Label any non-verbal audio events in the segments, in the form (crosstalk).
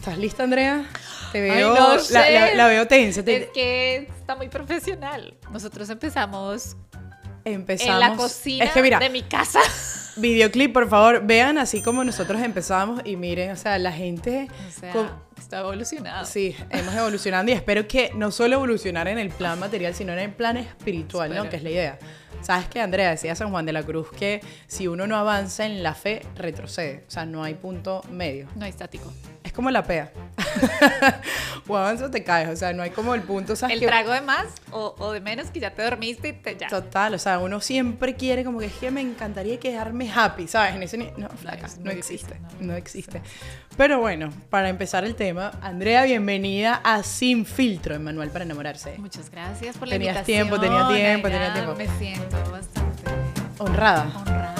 ¿Estás lista, Andrea? Te Ay, veo, no la, sé. la- la veo tensa. Te- Es que está muy profesional. Nosotros empezamos empezamos. en la cocina Es que mira, de mi casa. videoclip, por favor, vean así como nosotros empezamos y miren, o sea, la gente. O sea, con- está evolucionado. Sí, hemos evolucionado y espero que no solo evolucionar en el plan material, sino en el plan espiritual, ¿no? Espero. Que es la idea. ¿Sabes qué, Andrea? Decía San Juan de la Cruz que si uno no avanza en la fe, retrocede. O sea, no hay punto medio. No hay estático. Es como la pea. (laughs) o avanzas o te caes. O sea, no hay como el punto. ¿sabes El trago de más o, o de menos que ya te dormiste y te ya. Total, o sea, uno siempre quiere como que es que me encantaría quedarme happy, ¿sabes? En ese no, flaca, no, muy existe, difícil, no, existe. Pero bueno, para empezar el tema, Andrea, bienvenida a Sin Filtro, en Manual para enamorarse. Muchas gracias por la Tenías invitación. tiempo, tenía tiempo, tenía tiempo. Me siento bastante Honrada. honrada.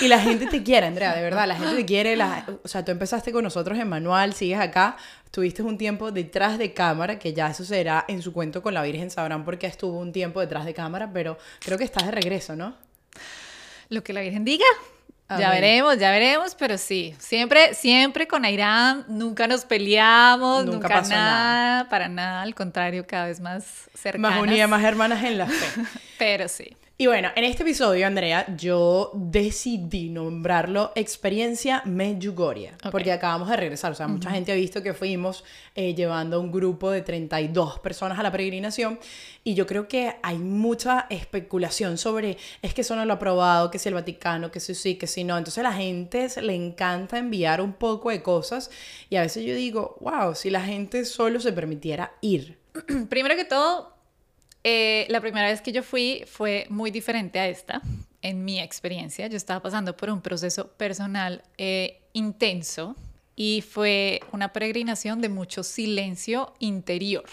Y la gente te quiere, (laughs) Andrea, de verdad, la gente te quiere. la- o sea, tú empezaste con nosotros en Manual, sigues acá, tuviste un tiempo detrás de cámara, que ya eso será en su cuento con la Virgen, sabrán por qué estuvo un tiempo detrás de cámara, pero creo que estás de regreso, ¿no? Lo que la Virgen diga. Ya Amén. veremos, ya veremos, pero sí, siempre, siempre con Airam, nunca nos peleamos, Nunca nunca, nada, nada. para nada, al contrario, cada vez más cercanas. Más unida, más hermanas en la fe. (laughs) Pero sí. Y bueno, en este episodio, Andrea, yo decidí nombrarlo Experiencia Medjugorje, porque acabamos de regresar. O sea, mucha gente ha visto que fuimos eh, llevando un grupo de 32 personas a la peregrinación y yo creo que hay mucha especulación sobre, es que eso no lo ha probado, que si el Vaticano, que si sí, que si no. Entonces a la gente le encanta enviar un poco de cosas y a veces yo digo, wow, si la gente solo se permitiera ir. (clears throat) Primero que todo, eh, la primera vez que yo fui fue muy diferente a esta, en mi experiencia. Yo estaba pasando por un proceso personal eh, intenso y fue una peregrinación de mucho silencio interior.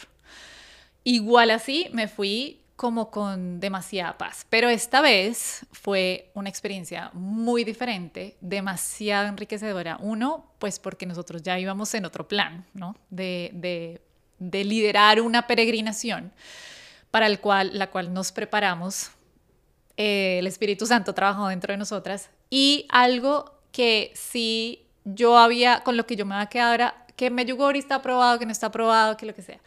Igual así me fui como con demasiada paz, pero esta vez fue una experiencia muy diferente, demasiado enriquecedora. Uno, pues porque nosotros ya íbamos en otro plan, ¿no? De, de, de liderar una peregrinación para el cual, la cual nos preparamos. Eh, el Espíritu Santo trabajó dentro de nosotras y algo que sí yo había, con lo que yo me había quedado era que Medjugorje está aprobado, que no está aprobado, que lo que sea.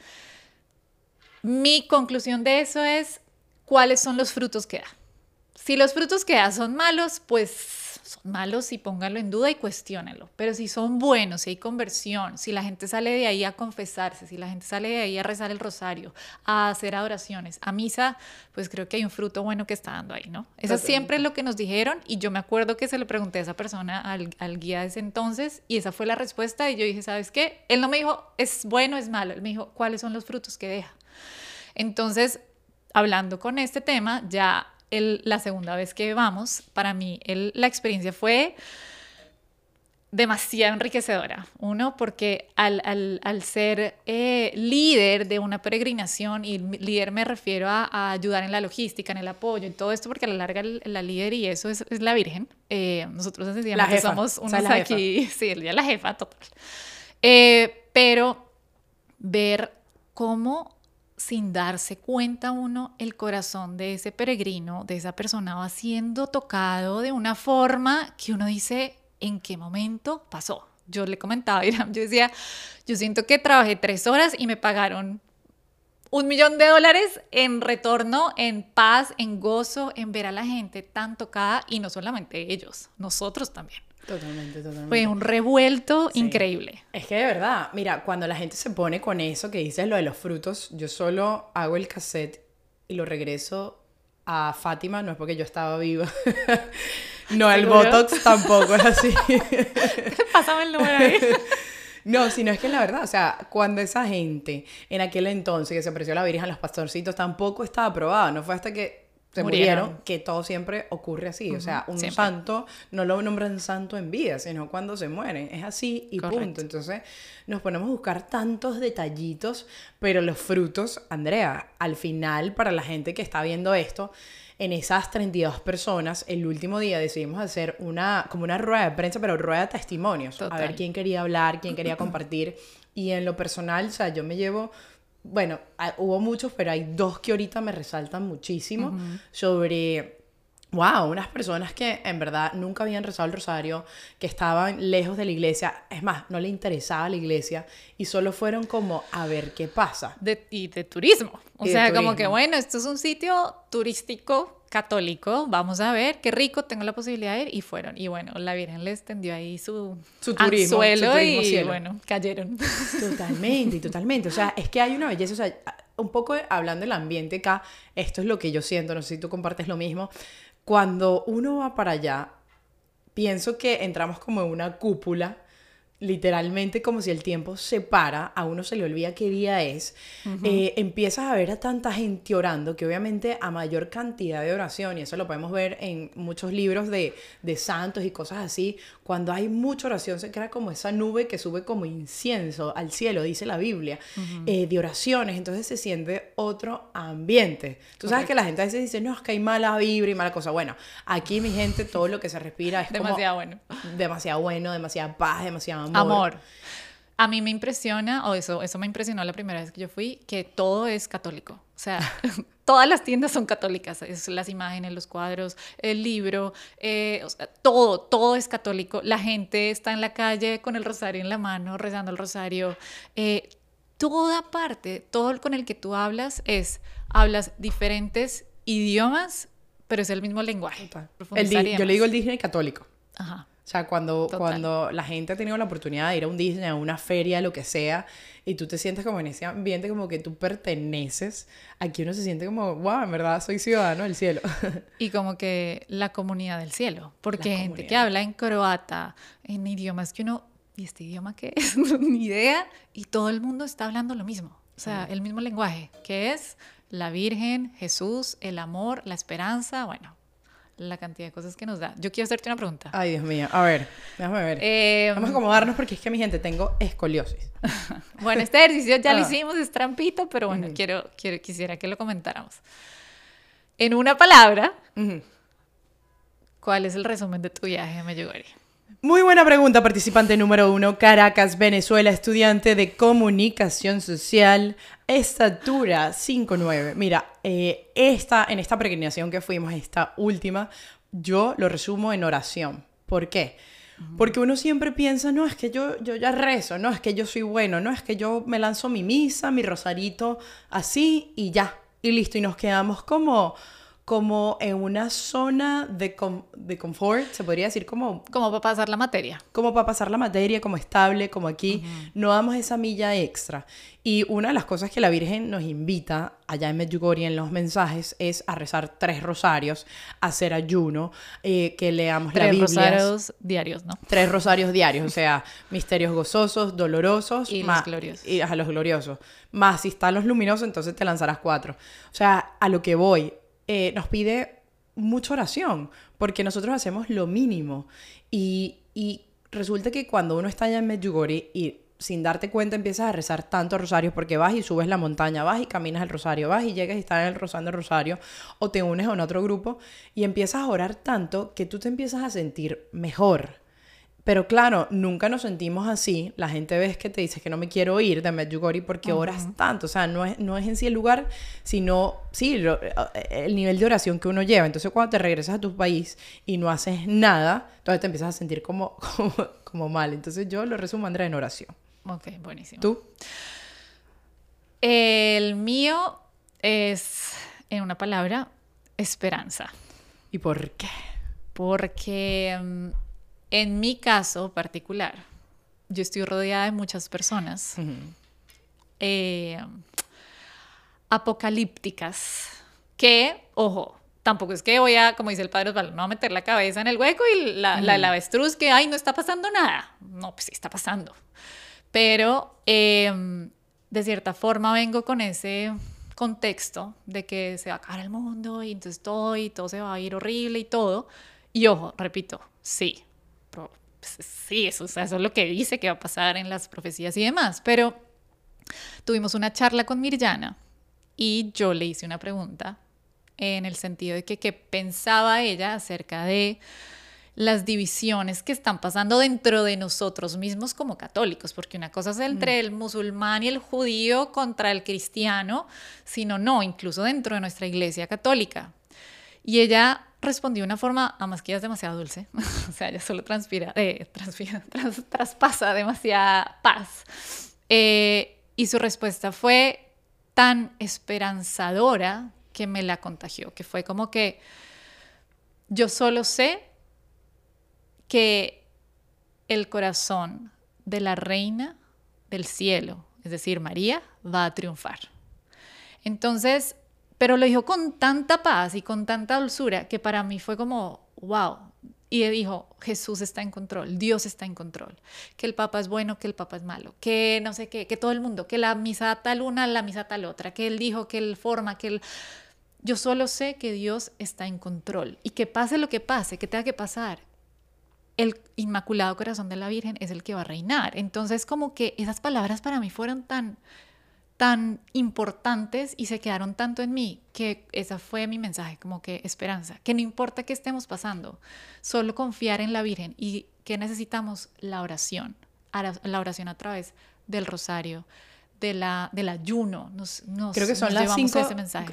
Mi conclusión de eso es cuáles son los frutos que da. Si los frutos que da son malos, pues son malos y póngalo en duda y cuestiónenlo. Pero si son buenos, si hay conversión, si la gente sale de ahí a confesarse, si la gente sale de ahí a rezar el rosario, a hacer adoraciones, a misa, pues creo que hay un fruto bueno que está dando ahí, ¿no? Eso Totalmente. siempre es lo que nos dijeron y yo me acuerdo que se le pregunté a esa persona, al, al guía de ese entonces, y esa fue la respuesta y yo dije, ¿sabes qué? Él no me dijo, es bueno, es malo, él me dijo, ¿cuáles son los frutos que deja? Entonces, hablando con este tema, ya el- la segunda vez que vamos, para mí el- la experiencia fue demasiado enriquecedora. Uno, porque al, al- al ser eh, líder de una peregrinación, y líder me refiero a, a ayudar en la logística, en el apoyo, en todo esto, porque a la larga el- la líder y eso es, es la Virgen. Eh, nosotros sencillamente somos o unos sea, la jefa. aquí, (laughs) sí, es la jefa, total. Eh, pero ver cómo sin darse cuenta uno el corazón de ese peregrino, de esa persona va siendo tocado de una forma que uno dice, ¿en qué momento pasó? Yo le comentaba a Iram, yo decía, yo siento que trabajé tres horas y me pagaron un millón de dólares en retorno, en paz, en gozo, en ver a la gente tan tocada y no solamente ellos, nosotros también. Totalmente, totalmente. Fue un revuelto Sí. increíble. Es que de verdad, mira, cuando la gente se pone con eso que dices lo de los frutos, yo solo hago el cassette y lo regreso a Fátima, no es porque yo estaba viva. (laughs) no, el ¿Seguro? Botox tampoco es así. (laughs) Pásame el número ahí. (laughs) No, sino es que la verdad, o sea, cuando esa gente en aquel entonces que se ofreció a la Virgen, los pastorcitos, tampoco estaba aprobado. No fue hasta que se murieron, Murieron. que todo siempre ocurre así. O sea, un siempre. santo no lo nombran santo en vida, sino cuando se mueren. Es así y Correcto. punto. Entonces nos ponemos a buscar tantos detallitos, pero los frutos, Andrea, al final, para la gente que está viendo esto, en esas 32 personas, el último día decidimos hacer una, como una rueda de prensa, pero rueda de testimonios. A ver quién quería hablar, quién quería compartir. Y en lo personal, o sea, yo me llevo, bueno, ah, hubo muchos, pero hay dos que ahorita me resaltan muchísimo sobre Wow, unas personas que en verdad nunca habían rezado el rosario, que estaban lejos de la iglesia, es más, no le interesaba la iglesia y solo fueron como a ver qué pasa. De, y de turismo. O Y sea, como que bueno, esto es un sitio turístico católico, vamos a ver, qué rico, tengo la posibilidad de ir y fueron. Y bueno, la Virgen les tendió ahí su, Su turismo, anzuelo su turismo y cielo. bueno, cayeron. Totalmente, totalmente. O sea, es que hay una belleza, o sea, un poco hablando del ambiente acá, esto es lo que yo siento, no sé si tú compartes lo mismo. Cuando uno va para allá, pienso que entramos como en una cúpula, literalmente como si el tiempo se para, a uno se le olvida qué día es, Eh, empiezas a ver a tanta gente orando, que obviamente a mayor cantidad de oración, y eso lo podemos ver en muchos libros de, de santos y cosas así, cuando hay mucha oración se crea como esa nube que sube como incienso al cielo, dice la Biblia, eh, de oraciones, entonces se siente otro ambiente. Tú sabes que la gente a veces dice, no, es que hay mala vibra y mala cosa. Bueno, aquí mi gente, todo lo que se respira es como Demasiado bueno. demasiado bueno, demasiada paz, demasiado amor. Amor. A mí me impresiona, o eso, eso me impresionó la primera vez que yo fui, que todo es católico. O sea, (laughs) todas las tiendas son católicas. Es las imágenes, los cuadros, el libro, eh, o sea, todo, todo es católico. La gente está en la calle con el rosario en la mano, rezando el rosario. Eh, toda parte, todo con el que tú hablas es, hablas diferentes idiomas, pero es el mismo lenguaje. El yo le digo el Disney católico. Ajá. O sea, cuando, Total. cuando la gente ha tenido la oportunidad de ir a un Disney, a una feria, lo que sea, y tú te sientes como en ese ambiente como que tú perteneces, aquí uno se siente como, wow, en verdad soy ciudadano del cielo. (laughs) Y como que la comunidad del cielo, porque La gente que comunidad. habla en croata, en idiomas que uno, ¿y este idioma qué es? (laughs) Ni idea, y todo el mundo está hablando lo mismo, o sea, el mismo lenguaje, que es la Virgen, Jesús, el amor, la esperanza, bueno, la cantidad de cosas que nos da. Yo quiero hacerte una pregunta. Ay, Dios mío. A ver, déjame ver. Eh, Vamos a acomodarnos porque es que mi gente, tengo escoliosis. (laughs) bueno, este ejercicio ya lo Ah. hicimos, es trampito, pero bueno, quiero, quiero, quisiera que lo comentáramos. En una palabra. ¿cuál es el resumen de tu viaje a Medjugorje? Muy buena pregunta, participante número uno, Caracas, Venezuela, estudiante de comunicación social, estatura 5'9". Mira, eh, esta, en esta peregrinación que fuimos, esta última, yo lo resumo en oración. ¿Por qué? Porque uno siempre piensa, no, es que yo, yo ya rezo, no, es que yo soy bueno, no, es que yo me lanzo mi misa, mi rosarito, así y ya, y listo, y nos quedamos como, como en una zona de, com- de confort, se podría decir como Como para pasar la materia. como para pasar la materia, como estable, como aquí, no damos esa milla extra. Y una de las cosas que la Virgen nos invita allá en Medjugorje en los mensajes es a rezar tres rosarios, a hacer ayuno, eh, que leamos la Tres Biblia. rosarios diarios, ¿no? Tres rosarios diarios, o sea, misterios gozosos, dolorosos Y los más- gloriosos. Y a los gloriosos. Más si están los luminosos, entonces te lanzarás cuatro. O sea, a lo que voy, eh, nos pide mucha oración, porque nosotros hacemos lo mínimo. Y, resulta que cuando uno está allá en Medjugorje y sin darte cuenta empiezas a rezar tantos rosarios porque vas y subes la montaña, vas y caminas el rosario, vas y llegas y estás en el rozando el rosario o te unes a un otro grupo y empiezas a orar tanto que tú te empiezas a sentir mejor. Pero claro, nunca nos sentimos así. La gente ves que te dice que no me quiero ir de Medjugorje porque oras tanto. O sea, no es, no es en sí el lugar, sino, sí, lo- el nivel de oración que uno lleva. Entonces, cuando te regresas a tu país y no haces nada, entonces te empiezas a sentir como, (laughs) como, como mal. Entonces, yo lo resumo, Andrea, en oración. Ok, buenísimo. ¿Tú? El mío es, en una palabra, esperanza. ¿Y por qué? Porque mm, en mi caso particular, yo estoy rodeada de muchas personas eh, apocalípticas que, ojo, tampoco es que voy a, como dice el padre Osvaldo, no a meter la cabeza en el hueco y la, la, la avestruz que, ay, no está pasando nada. No, pues sí está pasando. Pero eh, de cierta forma vengo con ese contexto de que se va a acabar el mundo y entonces todo y todo se va a ir horrible y todo. Y ojo, repito, sí, pro- pues, sí, eso, o sea, eso es lo que dice que va a pasar en las profecías y demás, pero tuvimos una charla con Mirjana y yo le hice una pregunta en el sentido de que qué pensaba ella acerca de las divisiones que están pasando dentro de nosotros mismos como católicos, porque una cosa es entre el musulmán y el judío contra el cristiano, sino no, incluso dentro de nuestra iglesia católica. Y ella respondió de una forma, además que ella es demasiado dulce, (laughs) o sea, ella solo transpira, eh, (laughs) traspasa demasiada paz. Eh, y su respuesta fue tan esperanzadora que me la contagió, que fue como que yo solo sé que el corazón de la reina del cielo, es decir, María, va a triunfar. Entonces, pero lo dijo con tanta paz y con tanta dulzura que para mí fue como, wow. Y dijo, Jesús está en control, Dios está en control, que el Papa es bueno, que el Papa es malo, que no sé qué, que todo el mundo, que la misa tal una, la misa tal otra, que él dijo, que él forma, que él... Yo solo sé que Dios está en control y que pase lo que pase, que tenga que pasar, el Inmaculado Corazón de la Virgen es el que va a reinar. Entonces como que esas palabras para mí fueron tan tan importantes y se quedaron tanto en mí que esa fue mi mensaje, como que esperanza, que no importa qué estemos pasando, solo confiar en la Virgen y que necesitamos la oración, la oración a través del rosario, de la, del ayuno. Nos, Creo que son las cinco.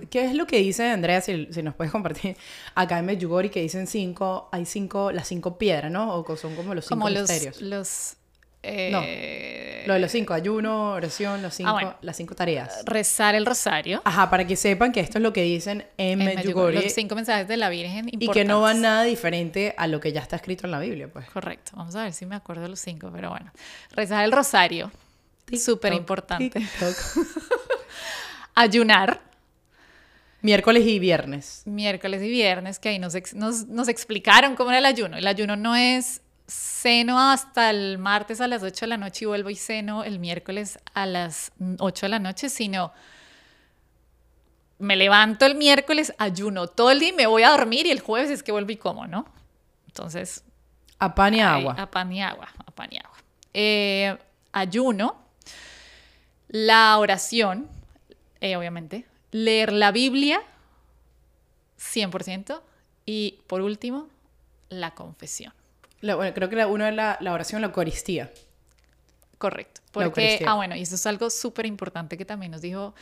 ¿Qué es lo que dice Andrea? Si, si, nos puedes compartir (laughs) acá en Medjugorje que dicen cinco, hay cinco, las cinco piedras, ¿no? O son como los cinco como misterios. Los, eh, Lo de los cinco, ayuno, oración, los cinco, ah, las cinco tareas. Rezar el rosario. Ajá, para que sepan que esto es lo que dicen en, en Medjugorje. Los cinco mensajes de la Virgen Y que no van nada diferente a lo que ya está escrito en la Biblia, pues. Correcto. Vamos a ver si me acuerdo de los cinco, pero bueno. Rezar el rosario. Súper importante. (laughs) Ayunar. Miércoles y viernes. Miércoles y viernes, que ahí nos, nos, nos explicaron cómo era el ayuno. El ayuno no es ceno hasta el martes a las 8 de la noche y vuelvo y ceno el miércoles a las 8 de la noche, sino me levanto el miércoles, ayuno todo el día y me voy a dormir y el jueves es que vuelvo y como, ¿no? Entonces... A pan y agua. A pan y agua, a pan y agua. Eh, ayuno, la oración, eh, obviamente, leer la Biblia, 100%, y por último, la confesión bueno, creo que la, uno es la, la oración, la Eucaristía. Correcto. Porque, ah, bueno, y eso es algo súper importante que también nos dijo,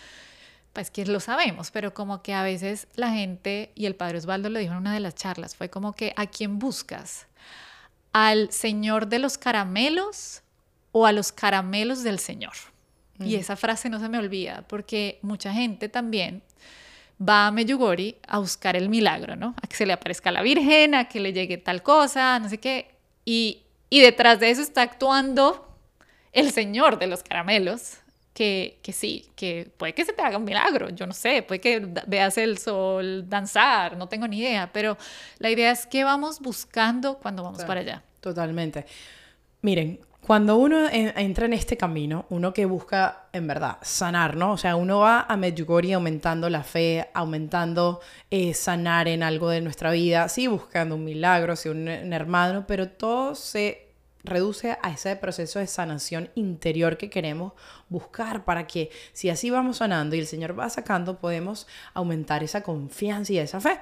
pues que lo sabemos, pero como que a veces la gente, y el padre Osvaldo lo dijo en una de las charlas, fue como que ¿a quién buscas? ¿Al Señor de los caramelos o a los caramelos del Señor? Y esa frase no se me olvida, porque mucha gente también va a Meyugori a buscar el milagro, ¿no? A que se le aparezca la Virgen, a que le llegue tal cosa, no sé qué. Y, y detrás de eso está actuando el Señor de los caramelos, que, que, sí, que puede que se te haga un milagro, yo no sé, puede que veas el sol danzar, no tengo ni idea, pero la idea es que vamos buscando cuando vamos para allá. Totalmente. Miren, cuando uno entra en este camino, uno que busca en verdad sanar, ¿no? O sea, uno va a Medjugorje aumentando la fe, aumentando eh, sanar en algo de nuestra vida, sí, buscando un milagro, sí, un, un hermano, pero todo se reduce a ese proceso de sanación interior que queremos buscar para que si así vamos sanando y el Señor va sacando, podemos aumentar esa confianza y esa fe.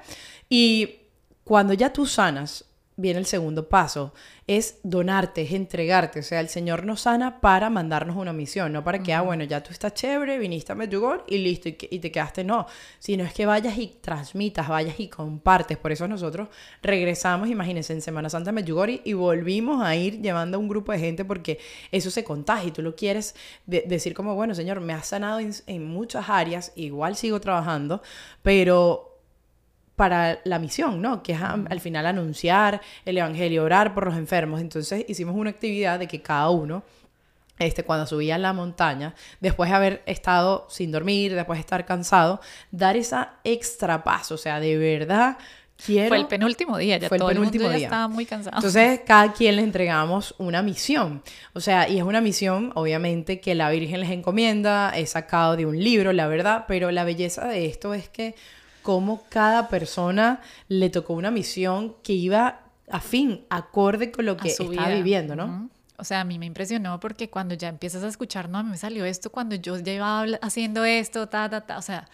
Y cuando ya tú sanas, viene el segundo paso, es donarte, es entregarte. O sea, el Señor nos sana para mandarnos una misión, no para que, ah, bueno, ya tú estás chévere, viniste a Medjugorje y listo, y, te quedaste, no, sino es que vayas y transmitas, vayas y compartes. Por eso nosotros regresamos, imagínense, en Semana Santa a Medjugorje y volvimos a ir llevando a un grupo de gente porque eso se contagia y tú lo quieres decir como, bueno, Señor, me has sanado en muchas áreas, igual sigo trabajando, pero para la misión, ¿no? Que es al final anunciar el Evangelio, orar por los enfermos. Entonces hicimos una actividad de que cada uno, este, cuando subía a la montaña, después de haber estado sin dormir, después de estar cansado, dar esa extra paso, o sea, de verdad quiero... Fue el penúltimo día, ya todo el, penúltimo día. estaba muy cansado. Entonces, cada quien le entregamos una misión. O sea, y es una misión, obviamente, que la Virgen les encomienda, es sacado de un libro, la verdad, pero la belleza de esto es que cómo cada persona le tocó una misión que iba a fin, acorde con lo que estaba viviendo, ¿no? O sea, a mí me impresionó porque cuando ya empiezas a escuchar, no, a mí me salió esto cuando yo llevaba haciendo esto, ta, ta, ta. O sea,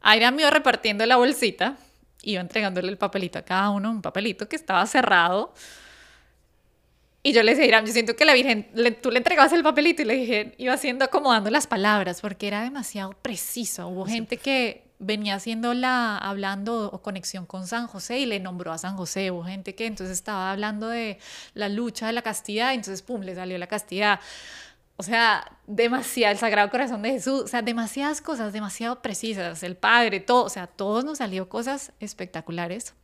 Aira me iba repartiendo la bolsita, iba entregándole el papelito a cada uno, un papelito que estaba cerrado. Y yo le decía, Iram, yo siento que la Virgen, tú le entregabas el papelito y le dije, iba haciendo acomodando las palabras porque era demasiado preciso. Hubo gente que venía haciendo la, hablando o conexión con San José y le nombró a San José, hubo gente que entonces estaba hablando de la lucha de la castidad, entonces pum, le salió la castidad. O sea, demasiado, el Sagrado Corazón de Jesús, o sea, demasiadas cosas, demasiado precisas, el Padre, todo, o sea, todos nos salió cosas espectaculares.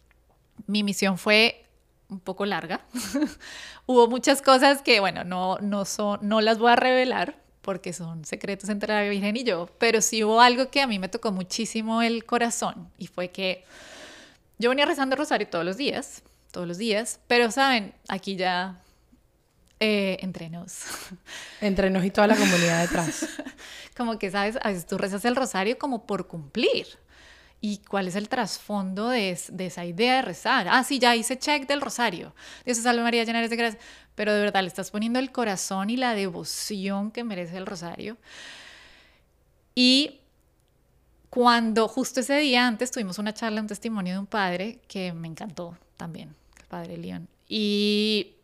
Mi misión fue un poco larga. (laughs) Hubo muchas cosas que, bueno, no, no, son, no las voy a revelar porque son secretos entre la Virgen y yo, pero sí hubo algo que a mí me tocó muchísimo el corazón y fue que yo venía rezando rosario todos los días, todos los días, pero saben, aquí ya eh, entre nos. (laughs) Entre nos y toda la comunidad detrás. (laughs) como que, ¿sabes? A veces tú rezas el rosario como por cumplir. ¿Y cuál es el trasfondo de, esa idea de rezar? Ah, sí, ya hice check del rosario. Dios te salve María, llena eres de gracia. Pero de verdad le estás poniendo el corazón y la devoción que merece el rosario. Y cuando justo ese día antes tuvimos una charla, un testimonio de un padre que me encantó también, el padre León. Y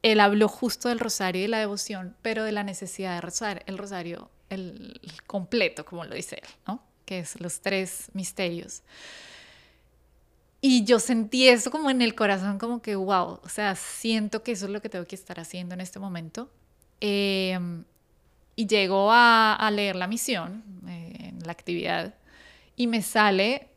él habló justo del rosario y de la devoción, pero de la necesidad de rezar el rosario, el, completo, como lo dice él, ¿no? Que es los tres misterios. Y yo sentí eso como en el corazón, como que, wow, o sea, siento que eso es lo que tengo que estar haciendo en este momento. Em, y llego a, leer la misión, eh, en la actividad, y me sale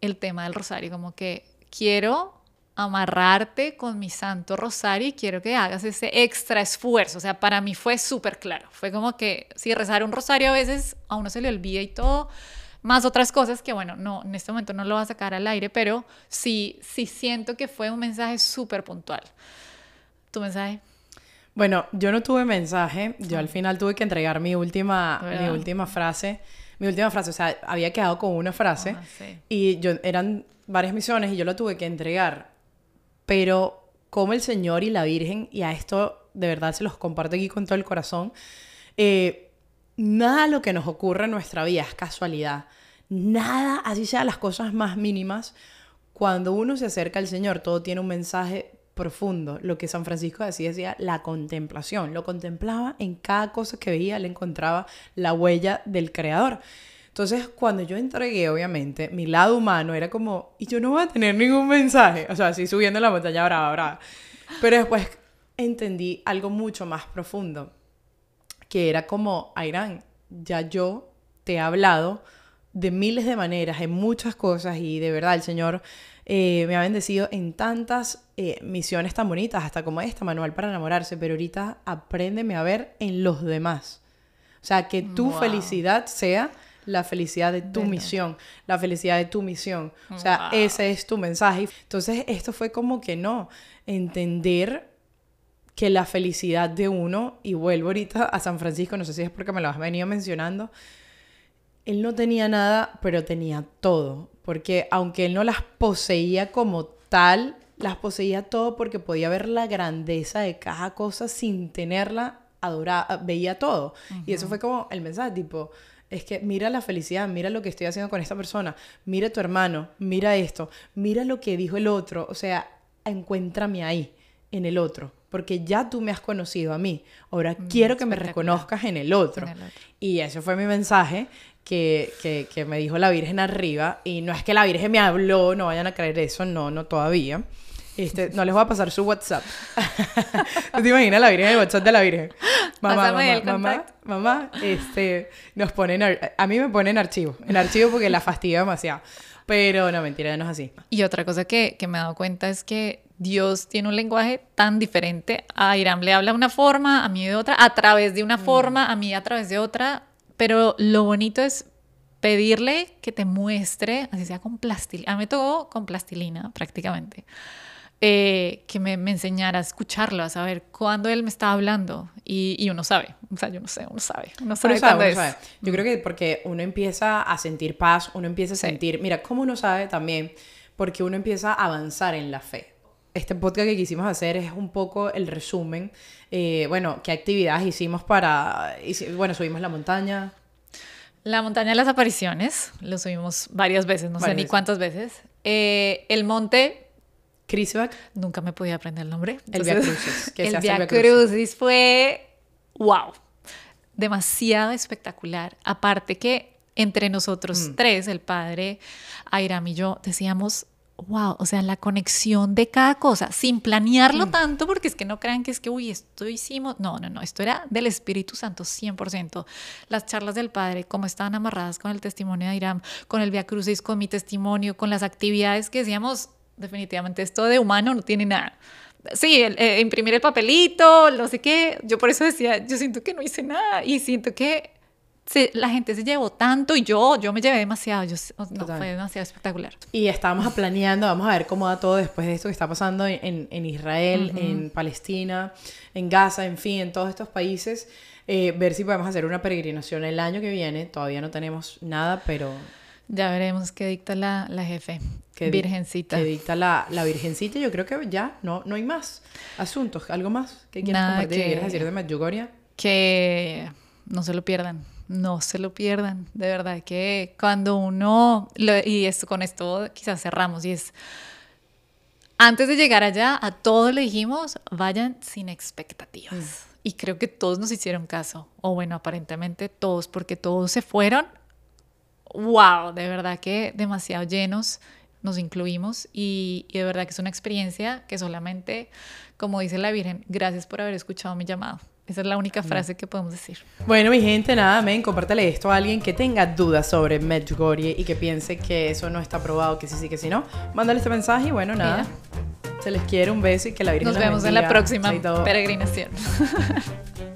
el tema del rosario, como que quiero amarrarte con mi santo rosario y quiero que hagas ese extra esfuerzo. O sea, para mí fue súper claro. Fue como que si rezar un rosario a veces a uno se le olvida y todo, más otras cosas que bueno, no, en este momento no lo va a sacar al aire, pero sí, sí siento que fue un mensaje súper puntual. ¿Tu mensaje? Bueno, yo no tuve mensaje, yo al final tuve que entregar mi última, mi última frase. Mi última frase, o sea, había quedado con una frase ah, y yo eran varias misiones y yo lo tuve que entregar pero como el Señor y la Virgen, y a esto de verdad se los comparto aquí con todo el corazón, eh, nada lo que nos ocurre en nuestra vida es casualidad. Nada, así sea las cosas más mínimas, cuando uno se acerca al Señor, todo tiene un mensaje profundo. Lo que San Francisco decía, decía la contemplación. Lo contemplaba en cada cosa que veía, le encontraba la huella del Creador. Entonces, cuando yo entregué, obviamente, mi lado humano era como, y yo no voy a tener ningún mensaje. O sea, así subiendo la montaña brava, brava. Pero después entendí algo mucho más profundo, que era como, Airán, ya yo te he hablado de miles de maneras, en muchas cosas, y de verdad el Señor eh, me ha bendecido en tantas eh, misiones tan bonitas, hasta como esta, Manual para enamorarse, pero ahorita apréndeme a ver en los demás. O sea, que tu felicidad sea la felicidad de tu misión, la felicidad de tu misión. O sea, ese es tu mensaje. Entonces, esto fue como que no, entender que la felicidad de uno, y vuelvo ahorita a San Francisco, no sé si es porque me lo has venido mencionando, él no tenía nada, pero tenía todo, porque aunque él no las poseía como tal, las poseía todo porque podía ver la grandeza de cada cosa sin tenerla, adoraba, veía todo. Y eso fue como el mensaje, tipo, es que mira la felicidad, mira lo que estoy haciendo con esta persona, mira tu hermano, mira esto, mira lo que dijo el otro, o sea, encuéntrame ahí, en el otro, porque ya tú me has conocido a mí, ahora mm, quiero que me reconozcas en el, otro. Y ese fue mi mensaje que, que, que me dijo la Virgen arriba, y no es que la Virgen me habló, no vayan a creer eso, no, no todavía. Este, no les voy a pasar su WhatsApp. ¿Tú (laughs) te imaginas la Virgen, el WhatsApp de la Virgen? Mamá, mamá, mamá, mamá, este, nos ponen, a mí me ponen archivo, en archivo porque la fastidia demasiado. Pero no, mentira, no es así. Y otra cosa que, que me he dado cuenta es que Dios tiene un lenguaje tan diferente. A Irán le habla de una forma, a mí de otra, a través de una mm. forma, a mí a través de otra. Pero lo bonito es pedirle que te muestre, así sea con plastilina. A mí me tocó con plastilina prácticamente eh, que me, me, enseñara a escucharlo, a saber cuándo él me estaba hablando. Y, y, uno sabe, o sea, yo no sé, uno sabe. Uno sabe, cuándo es. Yo creo que porque uno empieza a sentir paz, uno empieza a sentir, mira, ¿cómo uno sabe también? Porque uno empieza a avanzar en la fe. Este podcast que quisimos hacer es un poco el resumen. Eh, bueno, ¿qué actividades hicimos para... Bueno, subimos la montaña. La montaña de las apariciones, lo subimos varias veces, no sé ni cuántas veces. Eh, el monte Crisback. Nunca me podía aprender el nombre. el Via Crucis. (laughs) el Via Crucis fue wow. Demasiado espectacular. Aparte que entre nosotros Mm. tres, el padre, Airam y yo, decíamos, wow, o sea, la conexión de cada cosa, sin planearlo tanto, porque es que no crean que es que, uy, esto hicimos. No, no, no, esto era del Espíritu Santo 100%. Las charlas del Padre, cómo estaban amarradas con el testimonio de Airam, con el Via Crucis, con mi testimonio, con las actividades que decíamos, definitivamente esto de humano no tiene nada. Sí, el- eh, imprimir el papelito, no sé qué. Yo por eso decía, yo siento que no hice nada y siento que se- la gente se llevó tanto y yo, yo me llevé demasiado. Yo, no, Total. fue demasiado espectacular. Y estábamos (laughs) planeando, vamos a ver cómo va todo después de esto que está pasando en, en- Israel, en Palestina, en Gaza, en fin, en todos estos países. eh, ver si podemos hacer una peregrinación el año que viene. Todavía no tenemos nada, pero Ya veremos qué dicta la, la jefe. que Virgencita. que dicta la, la Virgencita. Yo creo que ya no, no hay más asuntos. ¿Algo más que quieras Nada compartir? que- ¿Quieres decir de Medjugorje? que no se lo pierdan, no se lo pierdan, de verdad que cuando uno, lo- y esto, con esto quizás cerramos, y es, antes de llegar allá, a todos le dijimos, vayan sin expectativas. Y creo que todos nos hicieron caso, o bueno, aparentemente todos, porque todos se fueron, wow, de verdad que demasiado llenos, nos incluimos. Y, y de verdad que es una experiencia que solamente, como dice la Virgen, gracias por haber escuchado mi llamado. Esa es la única frase que podemos decir. Bueno, mi gente, nada, men, compártele esto a alguien que tenga dudas sobre Medjugorje y que piense que eso no está aprobado, que sí, sí, que sí, no. Mándale este mensaje y bueno, nada. Se les quiere un beso y que la Virgen Nos vemos en la próxima peregrinación. (laughs)